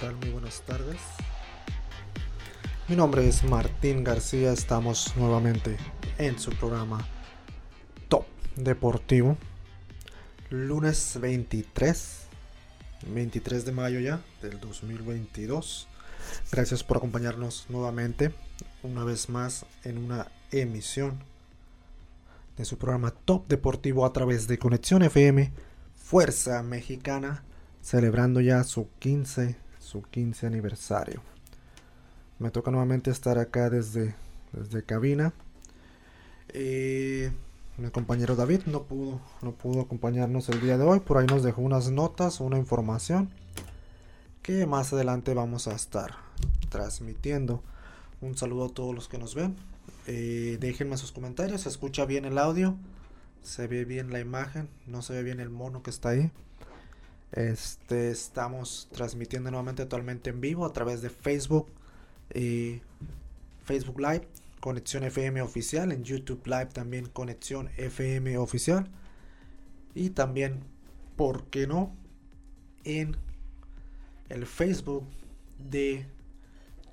tal? Muy buenas tardes. Mi nombre es Martín García, estamos nuevamente en su programa Top Deportivo. Lunes 23, 23 de mayo ya del 2022. Gracias por acompañarnos nuevamente, una vez más, en una emisión de su programa Top Deportivo a través de Conexión FM, Fuerza Mexicana, celebrando ya su 15, su 15 aniversario. Me toca nuevamente estar acá desde, desde cabina. Eh, mi compañero David no pudo, no pudo acompañarnos el día de hoy. Por ahí nos dejó unas notas, una información que más adelante vamos a estar transmitiendo. Un saludo a todos los que nos ven. Eh, déjenme sus comentarios. Se escucha bien el audio. Se ve bien la imagen. No se ve bien el mono que está ahí. Este, estamos transmitiendo nuevamente actualmente en vivo a través de Facebook. y Facebook Live. Conexión FM oficial. En YouTube Live también Conexión FM oficial. Y también, ¿por qué no? En el Facebook de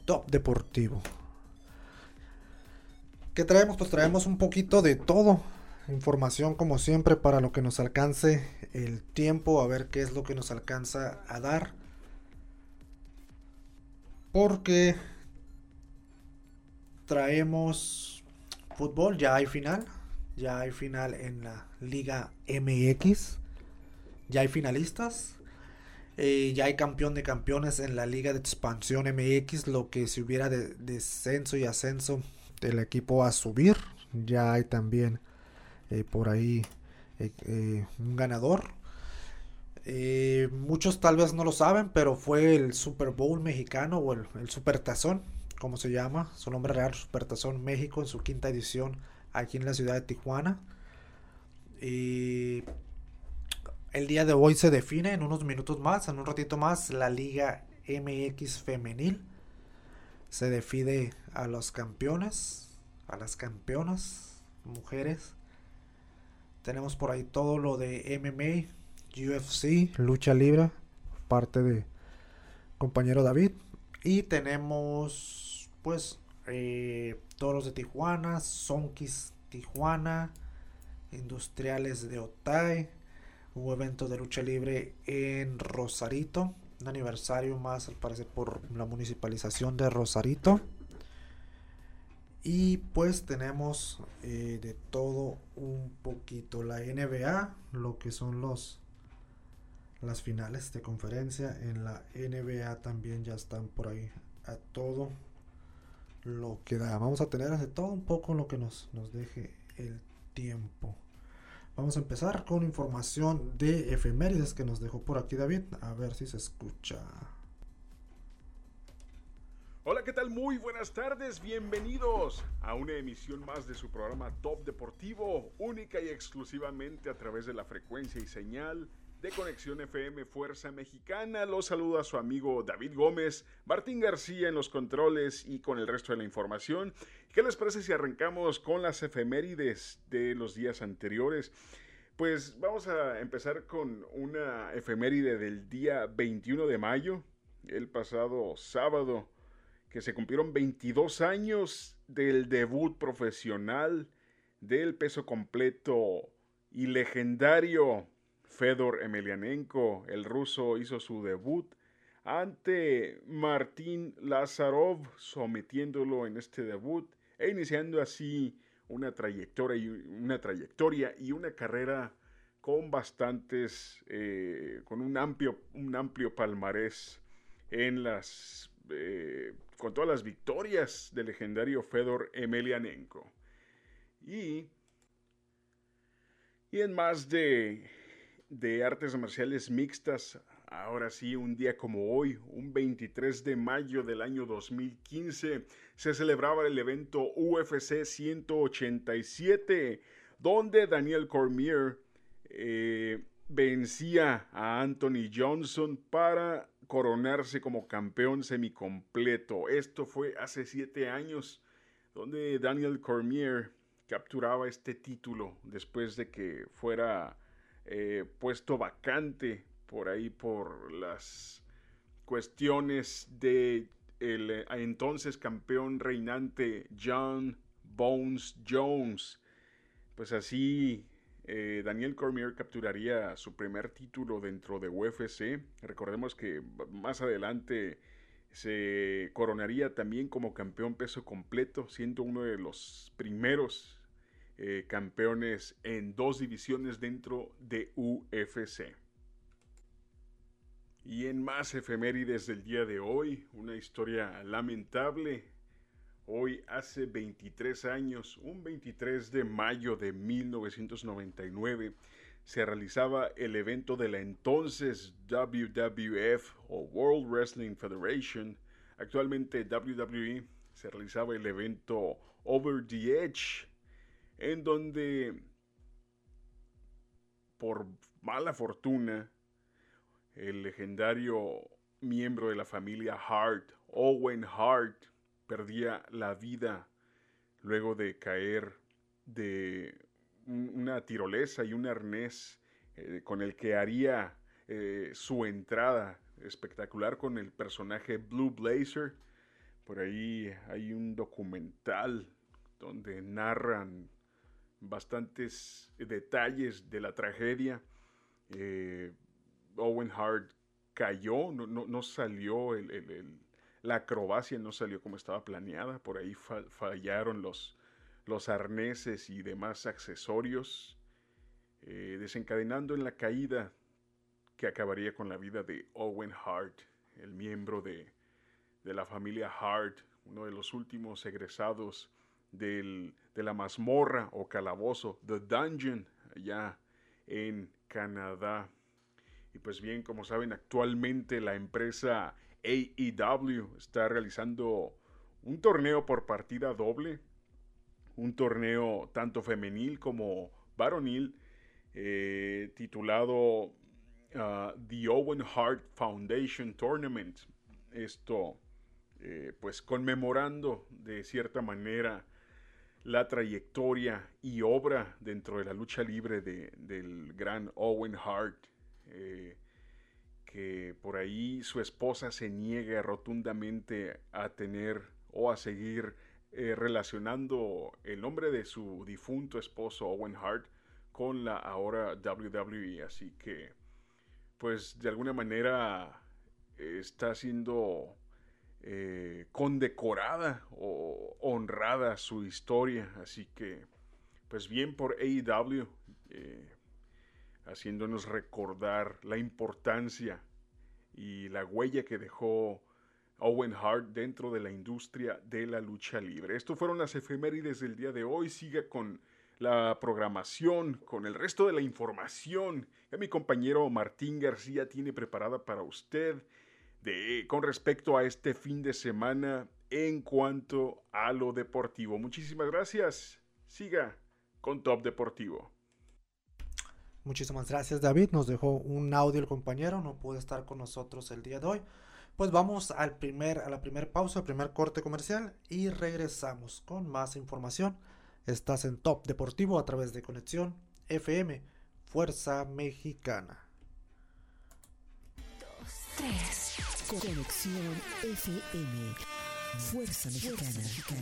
Top Deportivo. ¿Qué traemos? Pues traemos un poquito de todo. Información como siempre para lo que nos alcance el tiempo, a ver qué es lo que nos alcanza a dar. Porque traemos fútbol, ya hay final, ya hay final en la Liga MX, ya hay finalistas, eh, ya hay campeón de campeones en la Liga de Expansión MX, lo que si hubiera de descenso y ascenso el equipo a subir. Ya hay también eh, por ahí eh, un ganador. muchos tal vez no lo saben, pero fue el Super Bowl mexicano o el, el Super Tazón, como se llama, su nombre real, Super Tazón México, en su quinta edición aquí en la ciudad de Tijuana. Y el día de hoy se define en unos minutos más, en un ratito más, la Liga MX femenil. Se define a los campeones, a las campeonas, mujeres. Tenemos por ahí todo lo de MMA, UFC, lucha libre, parte de compañero David. Y tenemos pues eh, todos los de Tijuana, Sonkis Tijuana, Industriales de Otay, un evento de lucha libre en Rosarito, un aniversario más al parecer por la municipalización de Rosarito. Y pues tenemos eh, de todo un poquito la NBA, lo que son los las finales de conferencia en la NBA también ya están por ahí a todo lo que da. Vamos a tener de todo un poco lo que nos, nos deje el tiempo. Vamos a empezar con información de efemérides que nos dejó por aquí David. A ver si se escucha. Hola, ¿qué tal? Muy buenas tardes, bienvenidos a una emisión más de su programa Top Deportivo, única y exclusivamente a través de la frecuencia y señal de Conexión FM Fuerza Mexicana. Los saluda su amigo David Gómez, Martín García en los controles y con el resto de la información. ¿Qué les parece si arrancamos con las efemérides de los días anteriores? Pues vamos a empezar con una efeméride del día 21 de mayo, el pasado sábado, que se cumplieron 22 años del debut profesional del peso completo y legendario Fedor Emelianenko, el ruso, hizo su debut ante Martín Lazarov, sometiéndolo en este debut e iniciando así una trayectoria y una, carrera con bastantes, eh, con un amplio, un amplio palmarés en las, eh, con todas las victorias del legendario Fedor Emelianenko. Y, y en más de de artes marciales mixtas. Ahora sí, un día como hoy, un 23 de mayo del año 2015, se celebraba el evento UFC 187, donde Daniel Cormier eh, vencía a Anthony Johnson para coronarse como campeón semicompleto. Esto fue hace siete años, donde Daniel Cormier capturaba este título después de que fuera eh, puesto vacante por ahí por las cuestiones de el eh, entonces campeón reinante John Bones Jones. Pues así eh, Daniel Cormier capturaría su primer título dentro de UFC. Recordemos que más adelante se coronaría también como campeón peso completo, siendo uno de los primeros eh, campeones en dos divisiones dentro de UFC. Y en más efemérides del día de hoy, una historia lamentable. Hoy hace 23 años, un 23 de mayo de 1999, se realizaba el evento de la entonces WWF o World Wrestling Federation, actualmente WWE, se realizaba el evento Over the Edge, en donde por mala fortuna el legendario miembro de la familia Hart, Owen Hart, perdía la vida luego de caer de una tirolesa y un arnés eh, con el que haría eh, su entrada espectacular con el personaje Blue Blazer. Por ahí hay un documental donde narran bastantes detalles de la tragedia. Eh, Owen Hart cayó, no, salió, la acrobacia no salió como estaba planeada, por ahí fallaron los, los arneses y demás accesorios, eh, desencadenando en la caída que acabaría con la vida de Owen Hart, el miembro de, de la familia Hart, uno de los últimos egresados del, de la mazmorra o calabozo, The Dungeon, allá en Canadá. Y pues bien, como saben, actualmente la empresa AEW está realizando un torneo por partida doble, un torneo tanto femenil como varonil, eh, titulado uh, The Owen Hart Foundation Tournament. Esto, eh, pues conmemorando de cierta manera la trayectoria y obra dentro de la lucha libre de, del gran Owen Hart, eh, por ahí su esposa se niega rotundamente a tener o a seguir eh, relacionando el nombre de su difunto esposo Owen Hart con la ahora WWE. Así que, pues de alguna manera está siendo eh, condecorada o honrada su historia. Así que, pues bien por AEW, eh, haciéndonos recordar la importancia y la huella que dejó Owen Hart dentro de la industria de la lucha libre. Esto fueron las efemérides del día de hoy. Siga con la programación, con el resto de la información que mi compañero Martín García tiene preparada para usted con respecto a este fin de semana en cuanto a lo deportivo. Muchísimas gracias. Siga con Top Deportivo. Muchísimas gracias David. Nos dejó un audio el compañero, no puede estar con nosotros el día de hoy. Pues vamos al primer, a la primera pausa, al primer corte comercial y regresamos con más información. Estás en Top Deportivo a través de Conexión FM, Fuerza Mexicana. Conexión FM. Fuerza Mexicana. Con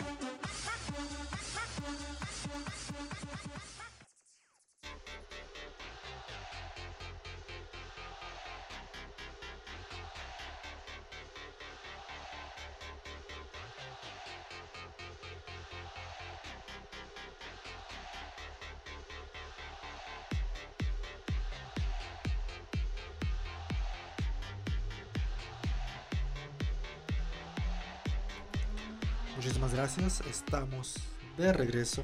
Muchísimas gracias. Estamos de regreso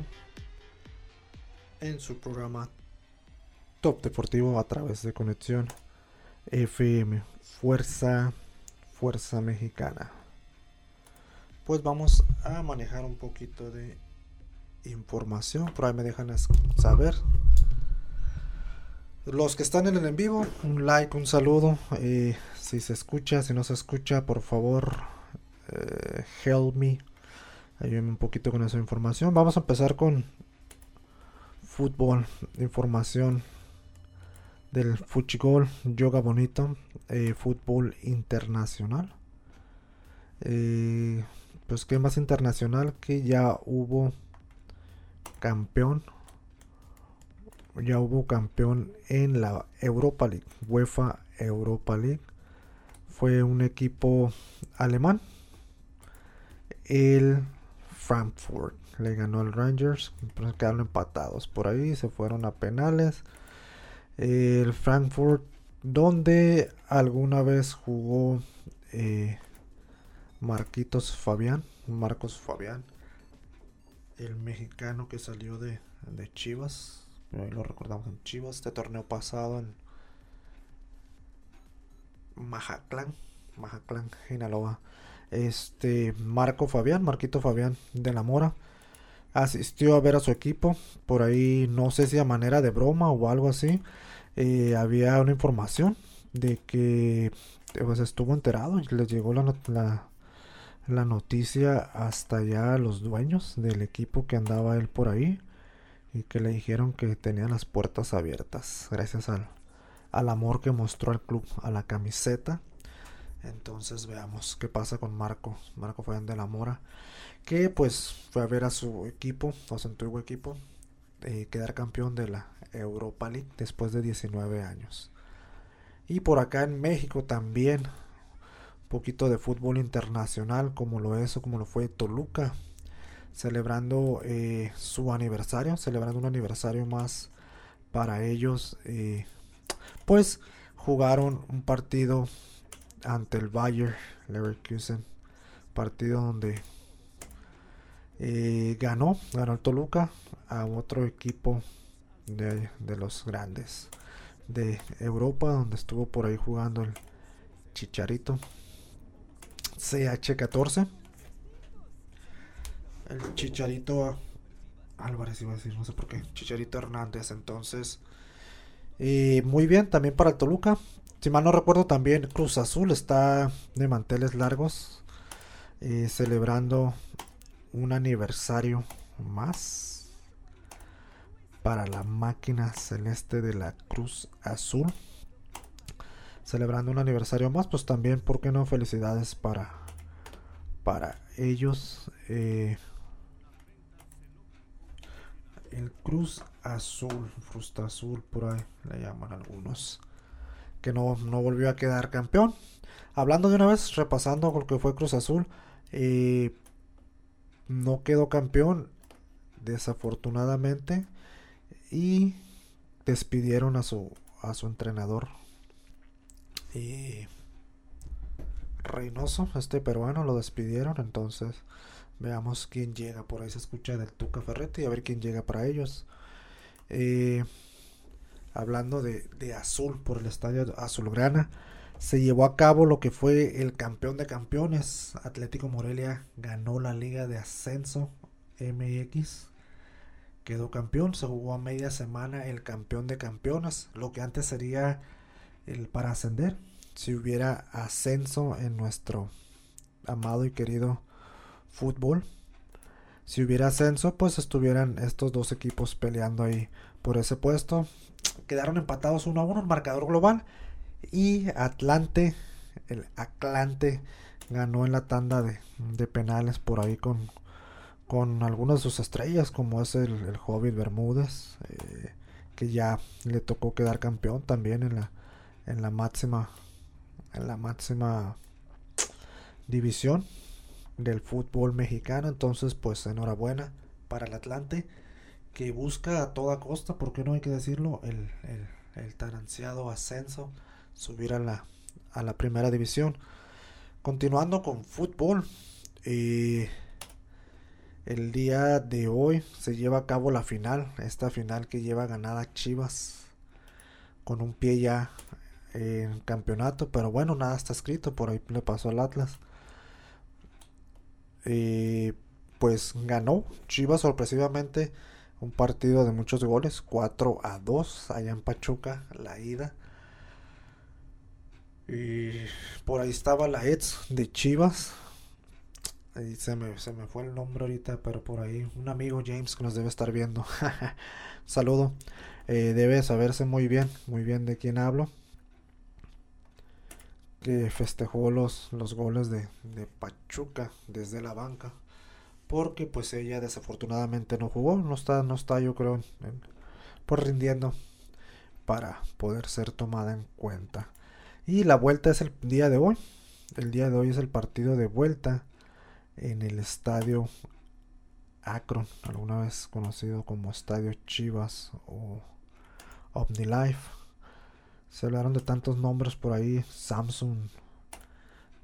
en su programa Top Deportivo a través de Conexión FM Fuerza Fuerza Mexicana. Pues vamos a manejar un poquito de información. Por ahí me dejan saber. Los que están en el en vivo, un like, un saludo. Eh, si se escucha, si no se escucha, por favor, eh, help me. Ayúdenme un poquito con esa información. Vamos a empezar con fútbol, información del fútbol, yoga bonito, eh, fútbol internacional. Eh, pues que más internacional que ya hubo campeón, ya hubo campeón en la Europa League, UEFA Europa League. Fue un equipo alemán, el Frankfurt. Le ganó al Rangers, quedaron empatados por ahí, se fueron a penales el Frankfurt, donde alguna vez jugó eh, Marquitos Fabián, Marcos Fabián, el mexicano que salió de, Chivas, lo recordamos en Chivas, este torneo pasado en Majaclán, Majaclán, Sinaloa. Este Marco Fabián, Marquito Fabián de la Mora, asistió a ver a su equipo, por ahí no sé si a manera de broma o algo así, eh, había una información de que pues, estuvo enterado y les llegó la, la, noticia hasta ya a los dueños del equipo que andaba él por ahí y que le dijeron que tenía las puertas abiertas gracias al, al amor que mostró el club a la camiseta. Entonces veamos qué pasa con Marco, Marco fue de la Mora, que pues fue a ver a su equipo, a su antiguo equipo, eh, quedar campeón de la Europa League después de 19 años. Y por acá en México también un poquito de fútbol internacional como lo es o como lo fue Toluca celebrando eh, su aniversario, celebrando un aniversario más para ellos. Eh, pues jugaron un partido ante el Bayer Leverkusen, partido donde eh, ganó, ganó el Toluca a otro equipo de, los grandes de Europa, donde estuvo por ahí jugando el Chicharito CH14. El Chicharito Álvarez iba a decir, no sé por qué. Chicharito Hernández. Entonces, y muy bien también para el Toluca. Si mal no recuerdo, también Cruz Azul está de manteles largos, eh, celebrando un aniversario más para la máquina celeste de la Cruz Azul. Celebrando un aniversario más, pues también, ¿por qué no? Felicidades para, para ellos. Eh, el Cruz Azul, Frusta Azul, por ahí le llaman algunos. Que no, no volvió a quedar campeón. Hablando de una vez, repasando lo que fue Cruz Azul. Eh, no quedó campeón, desafortunadamente y despidieron a su a su entrenador y Reynoso, este peruano, lo despidieron. Entonces, veamos quién llega. Por ahí se escucha del Tuca Ferretti. A ver quién llega para ellos. Eh, hablando de, de, azul por el estadio azulgrana, se llevó a cabo lo que fue el campeón de campeones. Atlético Morelia ganó la liga de ascenso MX quedó campeón, se jugó a media semana el campeón de campeones, lo que antes sería el para ascender, si hubiera ascenso en nuestro amado y querido fútbol. Si hubiera ascenso, pues estuvieran estos dos equipos peleando ahí por ese puesto. Quedaron empatados uno a uno, el marcador global. Y Atlante, el Atlante, ganó en la tanda de, de penales por ahí con con algunas de sus estrellas, como es el, el Hobbit Bermúdez, eh, que ya le tocó quedar campeón también en la, en la máxima, en la máxima división del fútbol mexicano. Entonces, pues enhorabuena para el Atlante, que busca a toda costa, porque no hay que decirlo, el, el, tan ansiado ascenso, subir a la, a la primera división. Continuando con fútbol. Eh, el día de hoy se lleva a cabo la final, esta final que lleva ganada Chivas con un pie ya en campeonato, pero bueno, nada está escrito, por ahí le pasó al Atlas. Eh, pues ganó Chivas sorpresivamente un partido de muchos goles, 4 a 2 allá en Pachuca, la ida. Y por ahí estaba la ex de Chivas. Ahí se me, se me fue el nombre ahorita, pero por ahí un amigo James que nos debe estar viendo. Saludo. Eh, debe saberse muy bien, muy bien de quién hablo. Que festejó los, los goles de, de Pachuca desde la banca porque pues ella desafortunadamente no jugó, no está, no está yo creo por rindiendo para poder ser tomada en cuenta. Y la vuelta es el día de hoy. El día de hoy es el partido de vuelta en el estadio Akron, alguna vez conocido como Estadio Chivas o OmniLife. Se hablaron de tantos nombres por ahí, Samsung,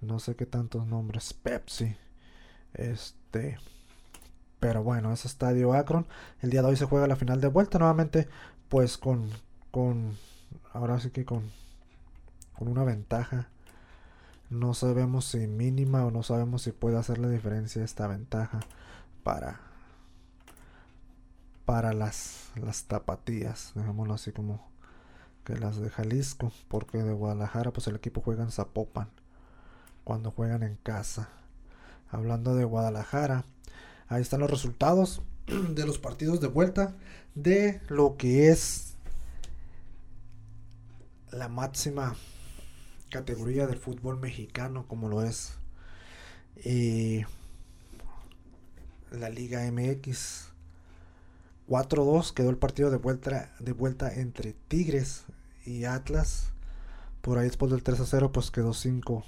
no sé qué tantos nombres, Pepsi, este, pero bueno, es Estadio Akron. El día de hoy se juega la final de vuelta nuevamente, pues con, con ahora sí que con, con una ventaja. No sabemos si mínima o no sabemos si puede hacer la diferencia esta ventaja para para las, las tapatías, dejémoslo así como que las de Jalisco, porque de Guadalajara pues el equipo juega en Zapopan cuando juegan en casa. Hablando de Guadalajara, Ahí están los resultados de los partidos de vuelta de lo que es la máxima categoría del fútbol mexicano como lo es la Liga MX 4-2 quedó el partido de vuelta de vuelta entre Tigres y Atlas. Por ahí después del 3-0 pues quedó 5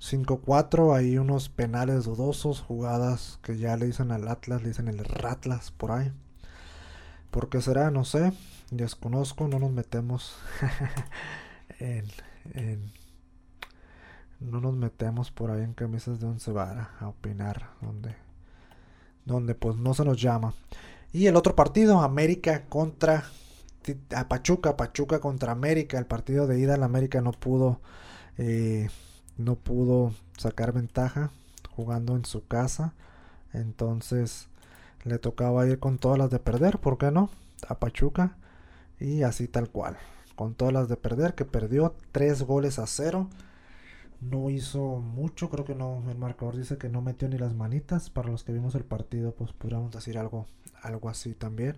5-4, hay unos penales dudosos, jugadas que ya le dicen al Atlas, le dicen el Ratlas por ahí. ¿Por qué será? No sé, desconozco, no nos metemos en, no nos metemos por ahí en camisas de once vara a opinar donde donde pues no se nos llama. Y el otro partido, América contra a Pachuca, Pachuca contra América, el partido de ida, la América no pudo eh, no pudo sacar ventaja jugando en su casa. Entonces le tocaba ir con todas las de perder, ¿por qué no? A Pachuca. Y así tal cual. Con todas las de perder, que perdió 3 goles a 0. No hizo mucho, creo que no. El marcador dice que no metió ni las manitas. Para los que vimos el partido, pues pudiéramos decir algo, algo así también.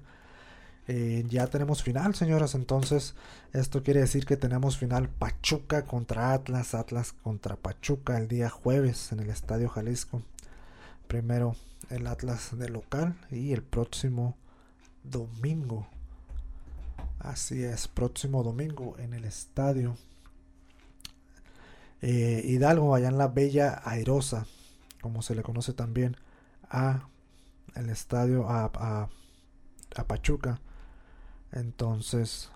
Eh, ya tenemos final, señoras. Entonces, esto quiere decir que tenemos final Pachuca contra Atlas, Atlas contra Pachuca el día jueves en el Estadio Jalisco. Primero el Atlas de local y el próximo domingo. Así es, próximo domingo en el Estadio eh, Hidalgo, allá en la Bella Airosa, como se le conoce también a el estadio a, a Pachuca entonces,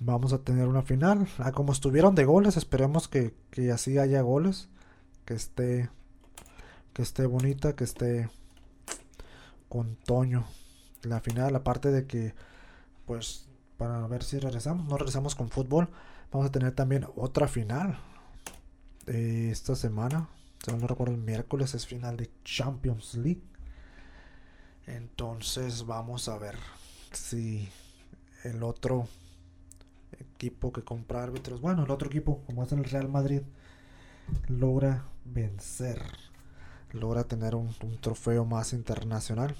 vamos a tener una final. Ah, como estuvieron de goles, esperemos que, que así haya goles. Que esté, que esté bonita, que esté con Toño. La final, aparte de que, pues, para ver si regresamos, no regresamos con fútbol. Vamos a tener también otra final de esta semana. Si no recuerdo, el miércoles es final de Champions League. Entonces, vamos a ver si el otro equipo que compra árbitros, bueno, el otro equipo, como es el Real Madrid, logra vencer, logra tener un, trofeo más internacional.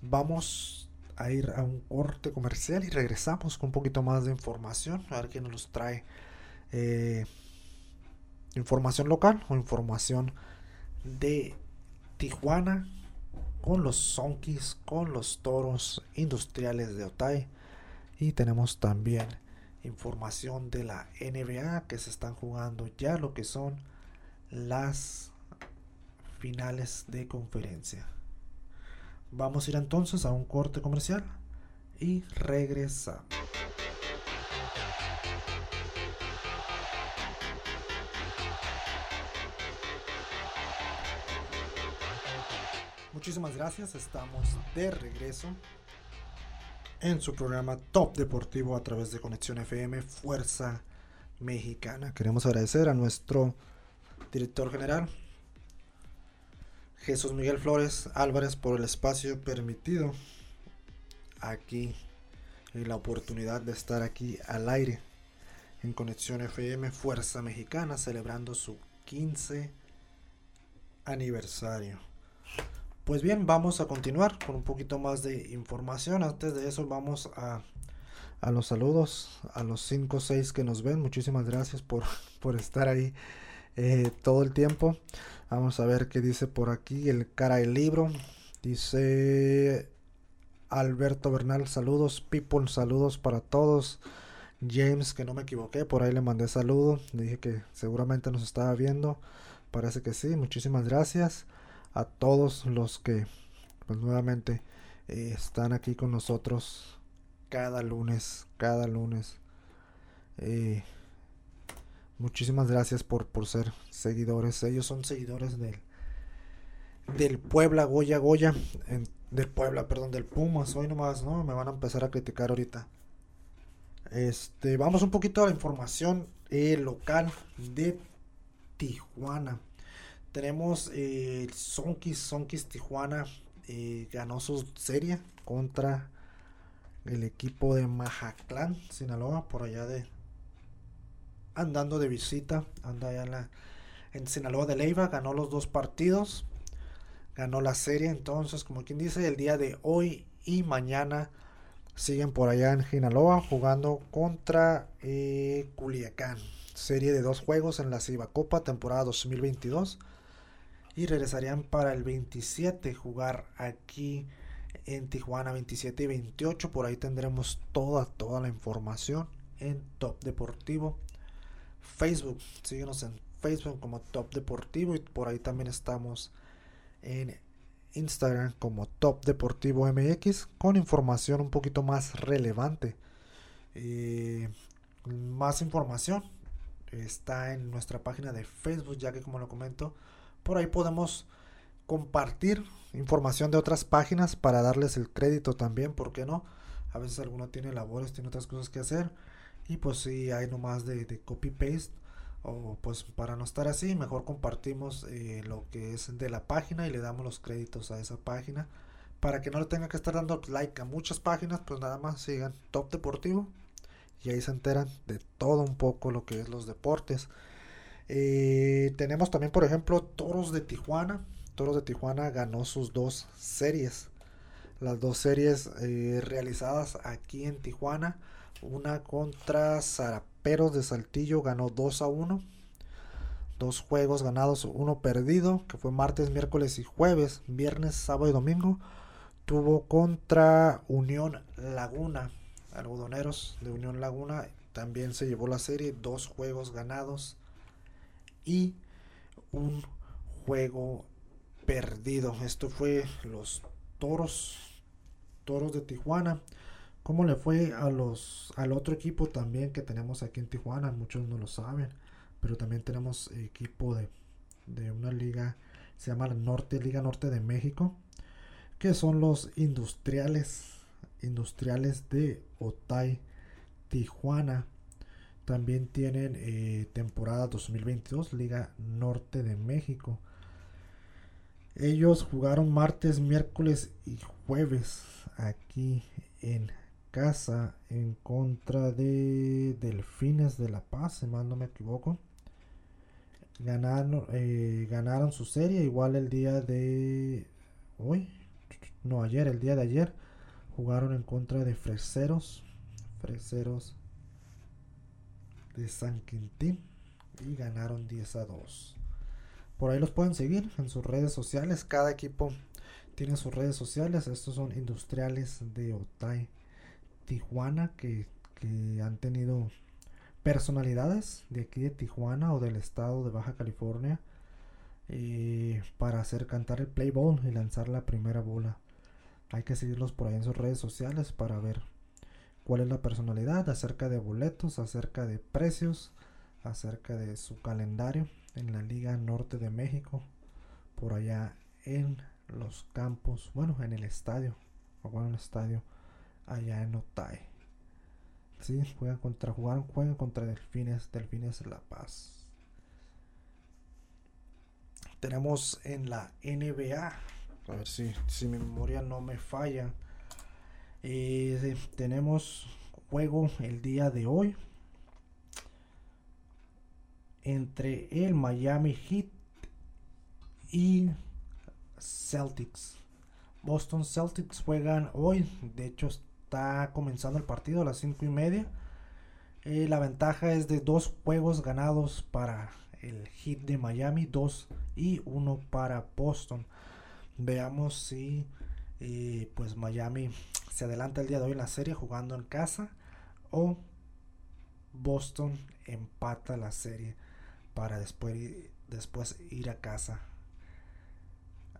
Vamos a ir a un corte comercial y regresamos con un poquito más de información, a ver quién nos trae. Eh, información local o información de Tijuana con los Sonkis, con los toros industriales de Otay. Y tenemos también información de la NBA que se están jugando ya lo que son las finales de conferencia. Vamos a ir entonces a un corte comercial y regresamos. Muchísimas gracias, estamos de regreso en su programa Top Deportivo a través de Conexión FM Fuerza Mexicana. Queremos agradecer a nuestro director general, Jesús Miguel Flores Álvarez por el espacio permitido aquí y la oportunidad de estar aquí al aire en Conexión FM Fuerza Mexicana celebrando su 15 aniversario. Pues bien, vamos a continuar con un poquito más de información. Antes de eso vamos a, a los saludos, a los 5 o 6 que nos ven. Muchísimas gracias por, por estar ahí eh, todo el tiempo. Vamos a ver qué dice por aquí el cara del libro. Dice Alberto Bernal, saludos. People, saludos para todos. James, que no me equivoqué, por ahí le mandé saludo. Dije que seguramente nos estaba viendo. Parece que sí. Muchísimas gracias a todos los que, pues nuevamente, eh, están aquí con nosotros cada lunes, cada lunes. Eh, muchísimas gracias por, por ser seguidores. Ellos son seguidores del, del Puebla Goya Goya. del Puebla, perdón, del Pumas. Hoy nomás, ¿no? Me van a empezar a criticar ahorita. Este, vamos un poquito a la información eh, local de Tijuana. Tenemos eh, Sonkis, Sonkis Tijuana eh, ganó su serie contra el equipo de Majaclán, Sinaloa, por allá de andando de visita, anda allá en, la, en Sinaloa de Leiva, ganó los dos partidos, ganó la serie, entonces como quien dice, el día de hoy y mañana siguen por allá en Sinaloa jugando contra eh, Culiacán. Serie de dos juegos en la Ciba Copa, temporada 2022. Y regresarían para el 27 jugar aquí en Tijuana 27 y 28. Por ahí tendremos toda, toda la información en Top Deportivo. Facebook, síguenos en Facebook como Top Deportivo y por ahí también estamos en Instagram como Top Deportivo MX con información un poquito más relevante. Más información está en nuestra página de Facebook, ya que como lo comento, por ahí podemos compartir información de otras páginas para darles el crédito también, ¿por qué no? A veces alguno tiene labores, tiene otras cosas que hacer y pues si hay nomás de, de copy-paste o pues para no estar así, mejor compartimos eh, lo que es de la página y le damos los créditos a esa página. Para que no le tenga que estar dando like a muchas páginas, pues nada más sigan Top Deportivo y ahí se enteran de todo un poco lo que es los deportes. Eh, tenemos también, por ejemplo, Toros de Tijuana. Toros de Tijuana ganó sus dos series. Las dos series eh, realizadas aquí en Tijuana. Una contra Zaraperos de Saltillo ganó 2 a 1. Dos juegos ganados, uno perdido, que fue martes, miércoles y jueves, viernes, sábado y domingo. Tuvo contra Unión Laguna, algodoneros de Unión Laguna. También se llevó la serie, dos juegos ganados y un juego perdido. Esto fue los toros, toros de Tijuana. ¿Cómo le fue a los, al otro equipo también que tenemos aquí en Tijuana? Muchos no lo saben, pero también tenemos equipo de, de una liga, se llama la Norte, Liga Norte de México, que son los industriales, industriales de Otay, Tijuana. También tienen eh, temporada 2022, Liga Norte de México. Ellos jugaron martes, miércoles y jueves aquí en casa en contra de Delfines de La Paz, si mal no me equivoco. Ganaron, eh, ganaron su serie igual el día de hoy, no ayer, el día de ayer jugaron en contra de Freseros, Freseros de San Quintín y ganaron 10 a 2. Por ahí los pueden seguir en sus redes sociales. Cada equipo tiene sus redes sociales. Estos son industriales de Otay Tijuana que, han tenido personalidades de aquí de Tijuana o del estado de Baja California eh, para hacer cantar el play ball y lanzar la primera bola. Hay que seguirlos por ahí en sus redes sociales para ver cuál es la personalidad acerca de boletos, acerca de precios, acerca de su calendario en la Liga Norte de México, por allá en los campos, bueno, en el estadio, o en el estadio allá en Otay. Sí, juegan contra, contra Delfines, Delfines La Paz. tenemos en la NBA, a ver si, si mi memoria no me falla, eh, tenemos juego el día de hoy entre el Miami Heat y Celtics. Boston Celtics juegan hoy, de hecho está comenzando el partido a las 5 y media. Eh, la ventaja es de dos juegos ganados para el Heat de Miami, dos y uno para Boston. Veamos si eh, pues Miami se adelanta el día de hoy la serie jugando en casa o Boston empata la serie para después, después ir a casa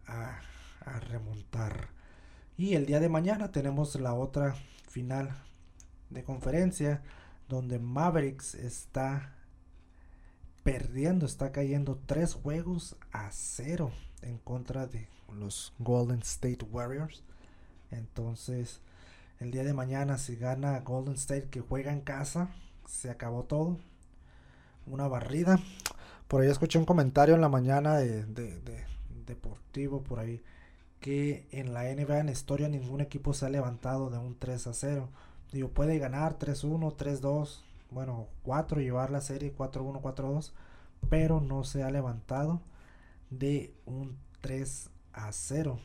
a, a remontar. Y el día de mañana tenemos la otra final de conferencia donde Mavericks está perdiendo, está cayendo tres juegos a cero en contra de los Golden State Warriors. Entonces, el día de mañana, si gana Golden State que juega en casa, se acabó todo. Una barrida. Por ahí escuché un comentario en la mañana de, deportivo por ahí que en la NBA en historia ningún equipo se ha levantado de un 3 a 0. Digo, puede ganar 3-1, 3-2, bueno, 4, llevar la serie 4-1, 4-2, pero no se ha levantado de un 3 a 0,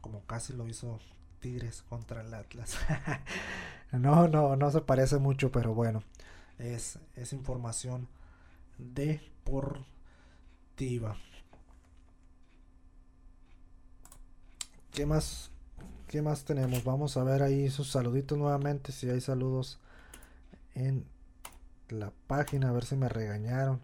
como casi lo hizo Tigres contra el Atlas. no, no, no se parece mucho, pero bueno, es, es información deportiva. ¿Qué más ¿Qué más tenemos? Vamos a ver ahí sus saluditos nuevamente. Si hay saludos en la página. A ver si me regañaron.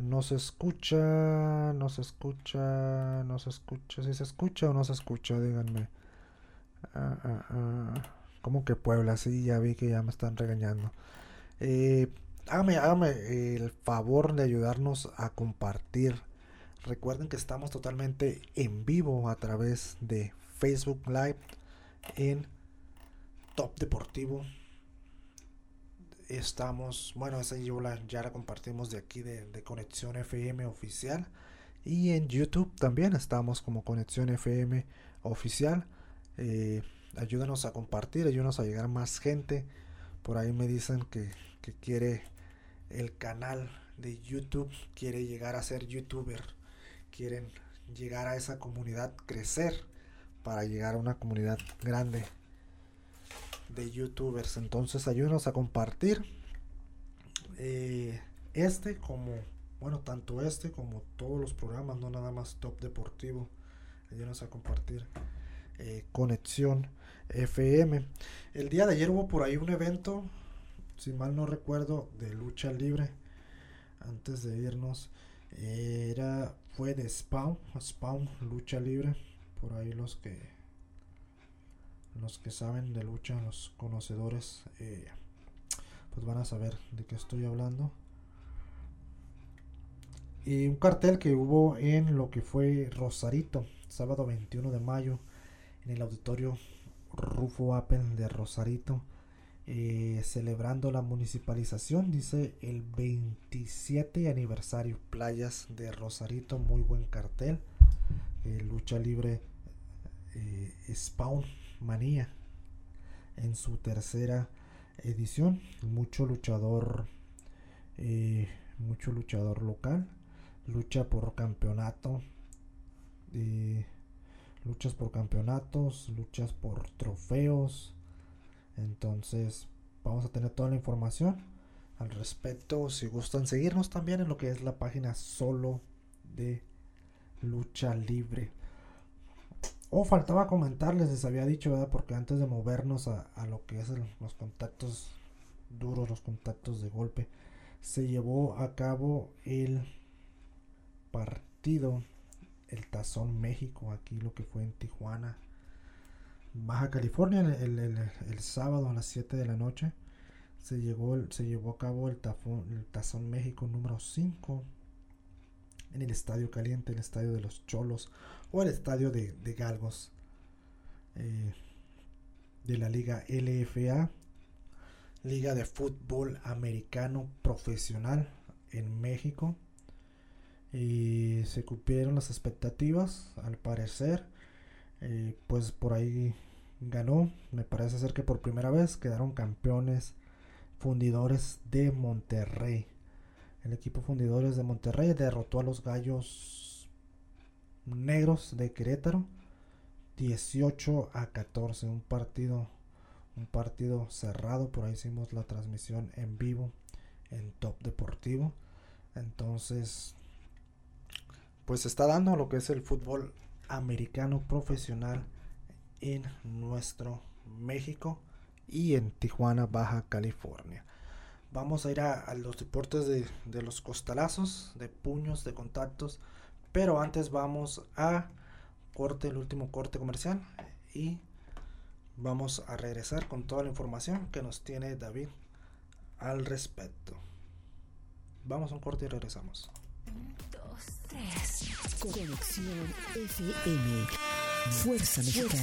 No se escucha. No se escucha. No se escucha. Si se escucha o no se escucha, díganme. Ah, ah, ah. Como que Puebla, sí, ya vi que ya me están regañando. Eh, hágame, hágame el favor de ayudarnos a compartir Recuerden que estamos totalmente en vivo a través de Facebook Live en Top Deportivo. Estamos, bueno, esa yo ya la compartimos de aquí de, Conexión FM oficial. Y en YouTube también estamos como Conexión FM oficial. Eh, ayúdanos a compartir, ayúdanos a llegar más gente. Por ahí me dicen que, que quiere el canal de YouTube, quiere llegar a ser youtuber quieren llegar a esa comunidad, crecer para llegar a una comunidad grande de youtubers. Entonces ayúdenos a compartir eh, este como, bueno, tanto este como todos los programas, no nada más Top Deportivo. Ayúdenos a compartir eh, Conexión FM. El día de ayer hubo por ahí un evento, si mal no recuerdo, de lucha libre. Antes de irnos, era fue de Spawn, Spawn lucha libre, por ahí los que los que saben de lucha, los conocedores, eh, pues van a saber de qué estoy hablando. Y un cartel que hubo en lo que fue Rosarito, sábado 21 de mayo, en el auditorio Rufo Apple de Rosarito. Eh, celebrando la municipalización, dice el 27 aniversario, playas de Rosarito, muy buen cartel, eh, lucha libre Spawn Manía en su tercera edición, mucho luchador, mucho luchador local, lucha por campeonato, luchas por campeonatos, luchas por trofeos, entonces vamos a tener toda la información al respecto. Si gustan seguirnos también en lo que es la página solo de lucha libre. O faltaba comentarles, les había dicho, ¿verdad? Porque antes de movernos a, lo que es los contactos duros, los contactos de golpe, se llevó a cabo el partido, el Tazón México, aquí lo que fue en Tijuana, Baja California el, sábado a las 7 de la noche se, llegó, se llevó a cabo el, Tazón México número 5 en el Estadio Caliente, el Estadio de los Cholos o el Estadio de, Galgos eh, de la Liga LFA, Liga de Fútbol Americano Profesional en México. Y se cumplieron las expectativas al parecer. Eh, pues por ahí ganó. Me parece ser que por primera vez quedaron campeones fundidores de Monterrey el equipo fundidores de Monterrey derrotó a los gallos negros de Querétaro 18 a 14 un partido un partido cerrado por ahí hicimos la transmisión en vivo en Top Deportivo entonces pues está dando lo que es el fútbol americano profesional en nuestro México y en Tijuana, Baja California. Vamos a ir a, los deportes de, de, los costalazos, de puños, de contactos. Pero antes vamos a corte, el último corte comercial. Y vamos a regresar con toda la información que nos tiene David al respecto. Vamos a un corte y regresamos. Conexión FM. Fuerza Mexicana.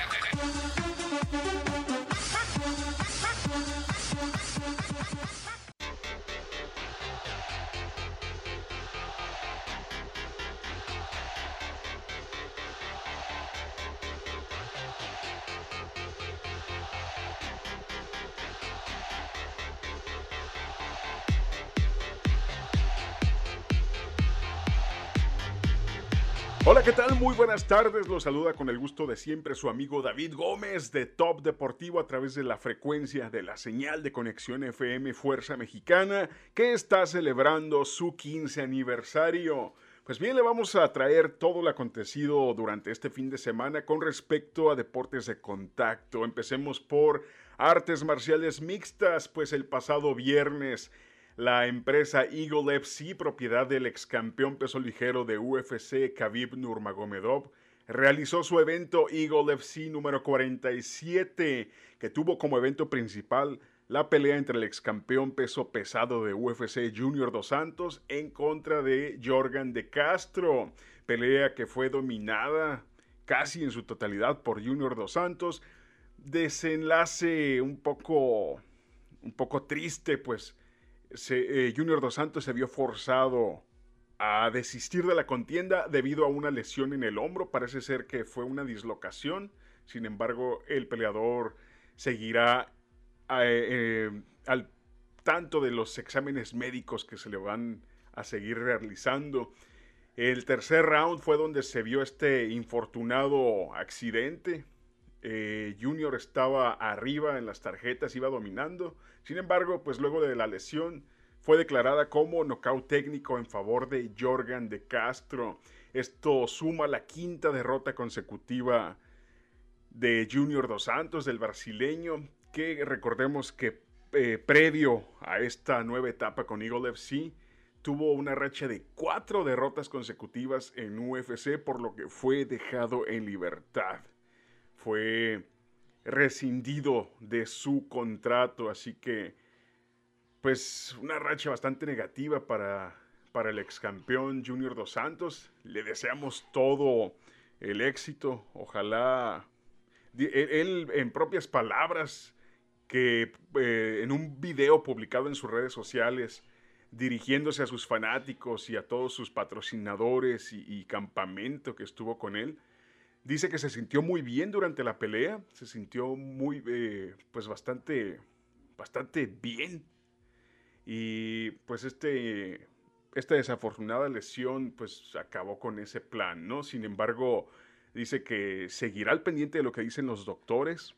Tardes. Los saluda con el gusto de siempre su amigo David Gómez de Top Deportivo a través de la frecuencia de la señal de conexión FM Fuerza Mexicana que está celebrando su 15 aniversario. Pues bien, le vamos a traer todo lo acontecido durante este fin de semana con respecto a deportes de contacto. Empecemos por artes marciales mixtas, pues el pasado viernes la empresa Eagle FC, propiedad del ex campeón peso ligero de UFC Khabib Nurmagomedov, realizó su evento Eagle FC número 47, que tuvo como evento principal la pelea entre el ex campeón peso pesado de UFC Junior Dos Santos en contra de Jorgan de Castro, pelea que fue dominada casi en su totalidad por Junior Dos Santos, desenlace un poco un poco triste pues eh, Junior Dos Santos se vio forzado a desistir de la contienda debido a una lesión en el hombro. Parece ser que fue una dislocación. Sin embargo, el peleador seguirá eh, eh, al tanto de los exámenes médicos que se le van a seguir realizando. El tercer round fue donde se vio este infortunado accidente. Junior estaba arriba en las tarjetas, iba dominando. Sin embargo, pues luego de la lesión fue declarada como nocaut técnico en favor de Jorgan de Castro. Esto suma la quinta derrota consecutiva de Junior Dos Santos, del brasileño, que recordemos que eh, previo a esta nueva etapa con Eagle FC, tuvo una racha de cuatro derrotas consecutivas en UFC, por lo que fue dejado en libertad. Fue rescindido de su contrato, así que pues una racha bastante negativa para, para el ex campeón Junior Dos Santos. Le deseamos todo el éxito, ojalá él, en propias palabras que eh, en un video publicado en sus redes sociales dirigiéndose a sus fanáticos y a todos sus patrocinadores y campamento que estuvo con él, Dice que se sintió muy bien durante la pelea, se sintió muy, eh, pues bastante, bastante bien. Y pues este, esta desafortunada lesión pues acabó con ese plan, ¿no? Sin embargo, dice que seguirá al pendiente de lo que dicen los doctores.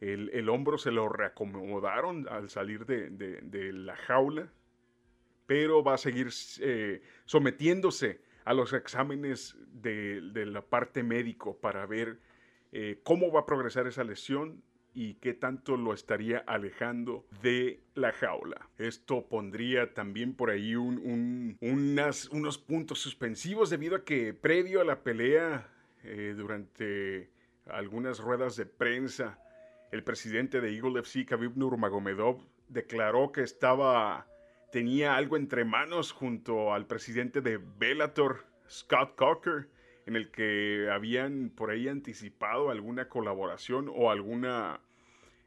El, hombro se lo reacomodaron al salir de, la jaula, pero va a seguir eh, sometiéndose a los exámenes de, la parte médico para ver eh, cómo va a progresar esa lesión y qué tanto lo estaría alejando de la jaula. Esto pondría también por ahí unos puntos suspensivos debido a que previo a la pelea, eh, durante algunas ruedas de prensa, el presidente de Eagle FC, Khabib Nurmagomedov, declaró que estaba tenía algo entre manos junto al presidente de Bellator, Scott Cocker, en el que habían por ahí anticipado alguna colaboración o alguna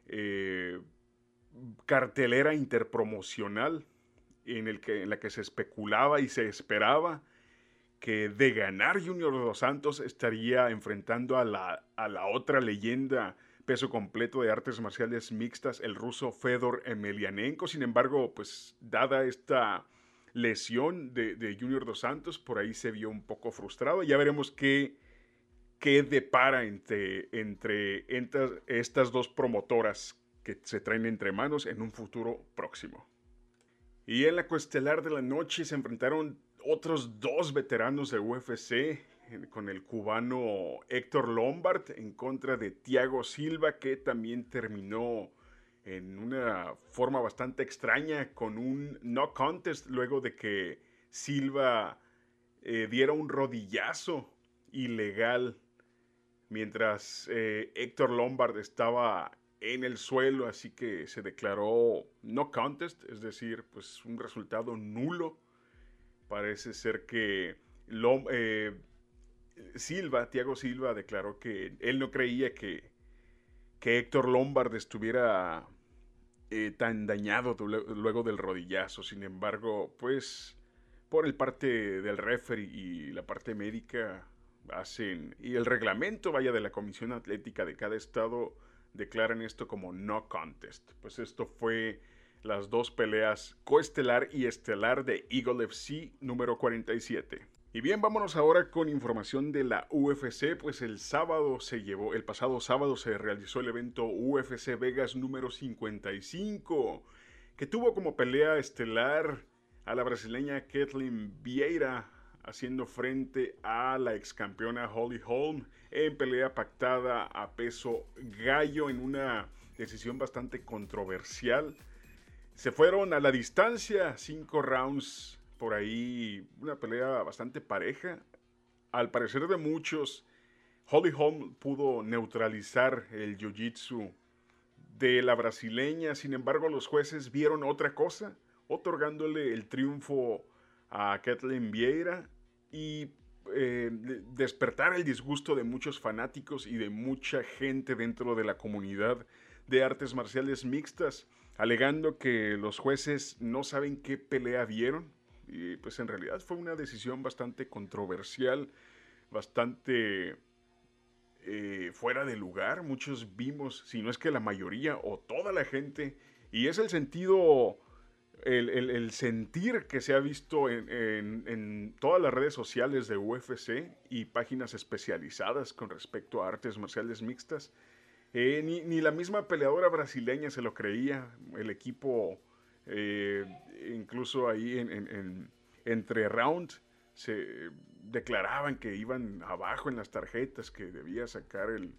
eh, cartelera interpromocional en, en la que se especulaba y se esperaba que de ganar Junior Dos Santos estaría enfrentando a la, a la otra leyenda peso completo de artes marciales mixtas, el ruso Fedor Emelianenko. Sin embargo, pues dada esta lesión de, Junior Dos Santos, por ahí se vio un poco frustrado. Ya veremos qué, qué depara entre, entre, entre estas dos promotoras que se traen entre manos en un futuro próximo. Y en la cuestelar de la noche se enfrentaron otros dos veteranos de UFC, con el cubano Héctor Lombard en contra de Thiago Silva, que también terminó en una forma bastante extraña con un no contest luego de que Silva eh, diera un rodillazo ilegal mientras eh, Héctor Lombard estaba en el suelo, así que se declaró no contest, es decir, pues un resultado nulo. Parece ser que eh, Silva, Thiago Silva, declaró que él no creía que, que Héctor Lombard estuviera eh, tan dañado luego del rodillazo. Sin embargo, pues por el parte del referee y la parte médica hacen y el reglamento vaya de la comisión atlética de cada estado declaran esto como no contest. Pues esto fue las dos peleas coestelar y estelar de Eagle FC número 47. Y bien, vámonos ahora con información de la UFC, pues el sábado se llevó, el pasado sábado se realizó el evento UFC Vegas número 55, que tuvo como pelea estelar a la brasileña Kathleen Vieira haciendo frente a la ex campeona Holly Holm en pelea pactada a peso gallo en una decisión bastante controversial. Se fueron a la distancia, cinco rounds por ahí una pelea bastante pareja. Al parecer de muchos, Holly Holm pudo neutralizar el jiu-jitsu de la brasileña. Sin embargo, los jueces vieron otra cosa, otorgándole el triunfo a Kathleen Vieira y eh, despertar el disgusto de muchos fanáticos y de mucha gente dentro de la comunidad de artes marciales mixtas, alegando que los jueces no saben qué pelea vieron, y pues en realidad fue una decisión bastante controversial, bastante eh, fuera de lugar. Muchos vimos, si no es que la mayoría o toda la gente, y es el sentido, el, sentir que se ha visto en, todas las redes sociales de UFC y páginas especializadas con respecto a artes marciales mixtas. Eh, ni, ni, la misma peleadora brasileña se lo creía, el equipo eh, incluso ahí en, entre round se declaraban que iban abajo en las tarjetas, que debía sacar el,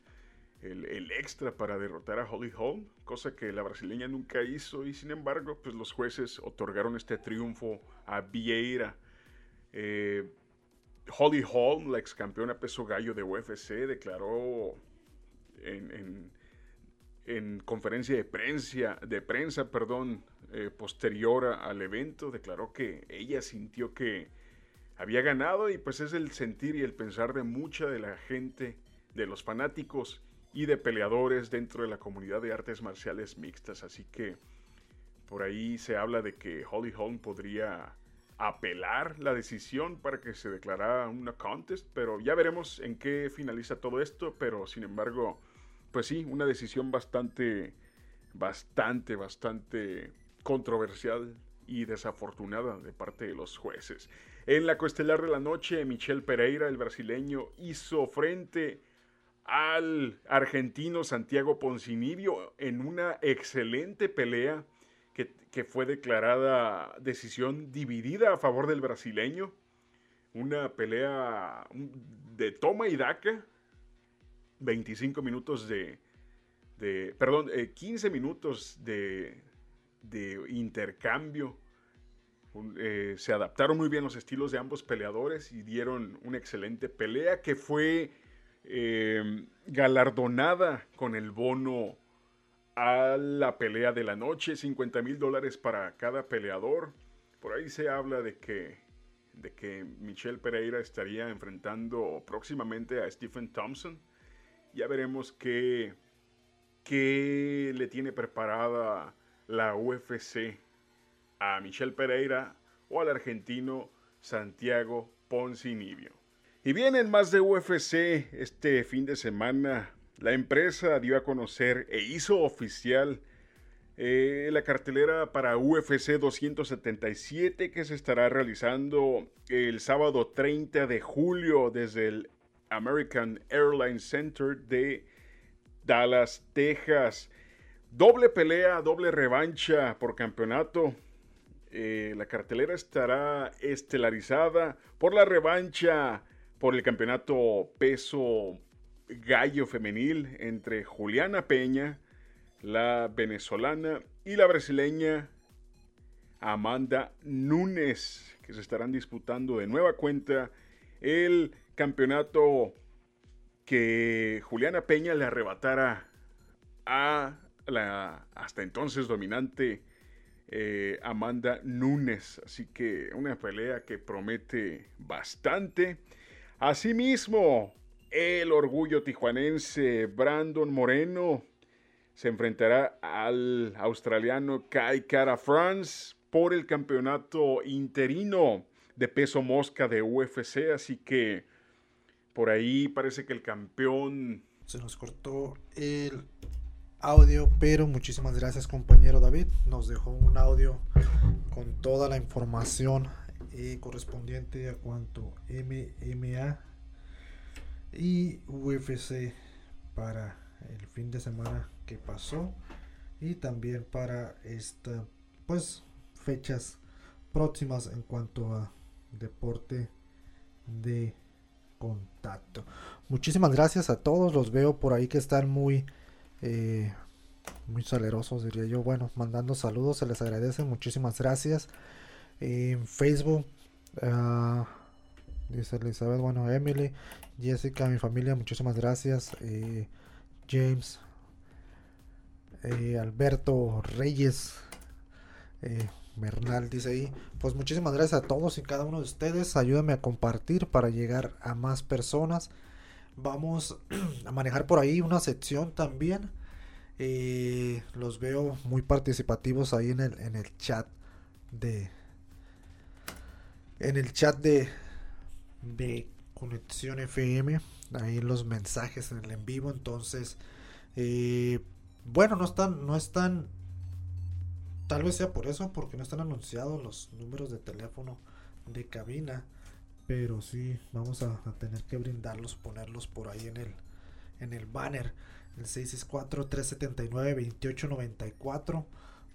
extra para derrotar a Holly Holm, cosa que la brasileña nunca hizo y sin embargo pues los jueces otorgaron este triunfo a Vieira. Eh, Holly Holm, la ex campeona peso gallo de UFC, declaró en, en conferencia de prensa, de prensa perdón, eh, posterior al evento, declaró que ella sintió que había ganado y pues es el sentir y el pensar de mucha de la gente, de los fanáticos y de peleadores dentro de la comunidad de artes marciales mixtas. Así que por ahí se habla de que Holly Holm podría apelar la decisión para que se declarara una contest, pero ya veremos en qué finaliza todo esto, pero sin embargo, pues sí, una decisión bastante, bastante, bastante controversial y desafortunada de parte de los jueces. En la coestelar de la noche, Michel Pereira, el brasileño, hizo frente al argentino Santiago Poncinibio en una excelente pelea que, que, fue declarada decisión dividida a favor del brasileño. Una pelea de toma y daca. 25 minutos de... de perdón, 15 eh, minutos de, de intercambio. Eh, se adaptaron muy bien los estilos de ambos peleadores y dieron una excelente pelea que fue eh, galardonada con el bono a la pelea de la noche, 50 mil dólares para cada peleador. Por ahí se habla de que, de que Michelle Pereira estaría enfrentando próximamente a Stephen Thompson. Ya veremos qué, qué le tiene preparada la UFC a Michelle Pereira o al argentino Santiago Poncinibio. Y vienen más de UFC este fin de semana. La empresa dio a conocer e hizo oficial eh, la cartelera para UFC 277 que se estará realizando el sábado 30 de julio desde el American Airlines Center de Dallas, Texas. Doble pelea, doble revancha por campeonato. Eh, la cartelera estará estelarizada por la revancha por el campeonato peso gallo femenil entre Juliana Peña, la venezolana, y la brasileña Amanda Núñez, que se estarán disputando de nueva cuenta el campeonato que Juliana Peña le arrebatara a la hasta entonces dominante eh, Amanda Núñez. Así que una pelea que promete bastante. Asimismo, el orgullo tijuanense Brandon Moreno se enfrentará al australiano Kai Kara France por el campeonato interino de peso mosca de UFC. Así que por ahí parece que el campeón... Se nos cortó el audio, pero muchísimas gracias compañero David. Nos dejó un audio con toda la información eh, correspondiente a cuanto MMA y UFC para el fin de semana que pasó y también para esta pues fechas próximas en cuanto a deporte de contacto. Muchísimas gracias a todos los veo por ahí que están muy eh, muy salerosos diría yo. Bueno mandando saludos se les agradece muchísimas gracias. En Facebook uh, dice Elizabeth bueno Emily Jessica mi familia muchísimas gracias. Eh, James eh, Alberto Reyes eh, Bernal dice ahí pues muchísimas gracias a todos y cada uno de ustedes. Ayúdenme a compartir para llegar a más personas. Vamos a manejar por ahí una sección también. Eh, los veo muy participativos ahí en el, en el chat de en el chat de de conexión FM ahí los mensajes en el en vivo. Entonces eh, bueno no están no están tal vez sea por eso porque no están anunciados los números de teléfono de cabina pero sí vamos a, tener que brindarlos ponerlos por ahí en el en el banner el 664-379-2894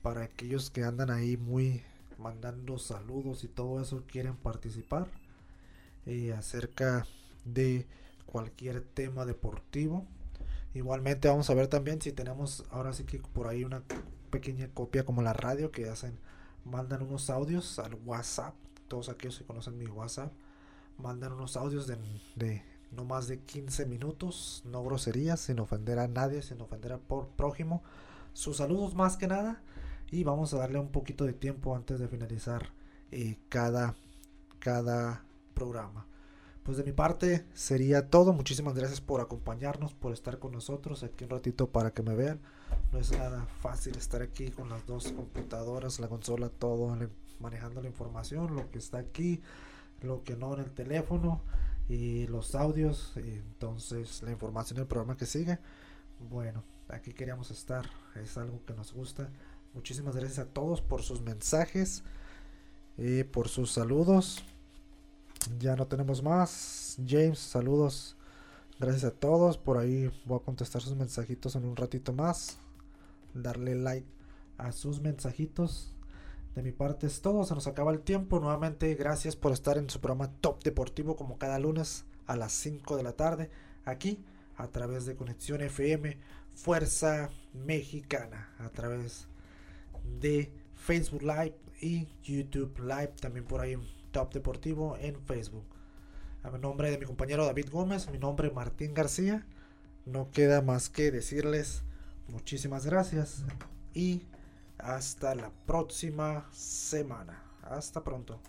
para aquellos que andan ahí muy mandando saludos y todo eso quieren participar eh, acerca de cualquier tema deportivo. Igualmente vamos a ver también si tenemos ahora sí que por ahí una pequeña copia como la radio que hacen mandan unos audios al whatsapp todos aquellos que conocen mi whatsapp mandan unos audios de, no más de 15 minutos, no groserías, sin ofender a nadie, sin ofender al prójimo. Sus saludos más que nada. Y vamos a darle un poquito de tiempo antes de finalizar eh, cada, cada programa. Pues de mi parte sería todo. Muchísimas gracias por acompañarnos, por estar con nosotros aquí un ratito para que me vean. No es nada fácil estar aquí con las dos computadoras, la consola, todo, manejando la información, lo que está aquí, lo que no en el teléfono y los audios, entonces la información del programa que sigue. Bueno, aquí queríamos estar, es algo que nos gusta. Muchísimas gracias a todos por sus mensajes, y por sus saludos. Ya no tenemos más. James, saludos. Gracias a todos. Por ahí voy a contestar sus mensajitos en un ratito más. Darle like a sus mensajitos. De mi parte es todo, se nos acaba el tiempo. Nuevamente, gracias por estar en su programa Top Deportivo como cada lunes a las 5 de la tarde, aquí a través de Conexión FM Fuerza Mexicana, a través de Facebook Live y YouTube Live, también por ahí Deportivo en Facebook. A nombre de mi compañero David Gómez, mi nombre Martín García. No queda más que decirles muchísimas gracias y hasta la próxima semana. Hasta pronto.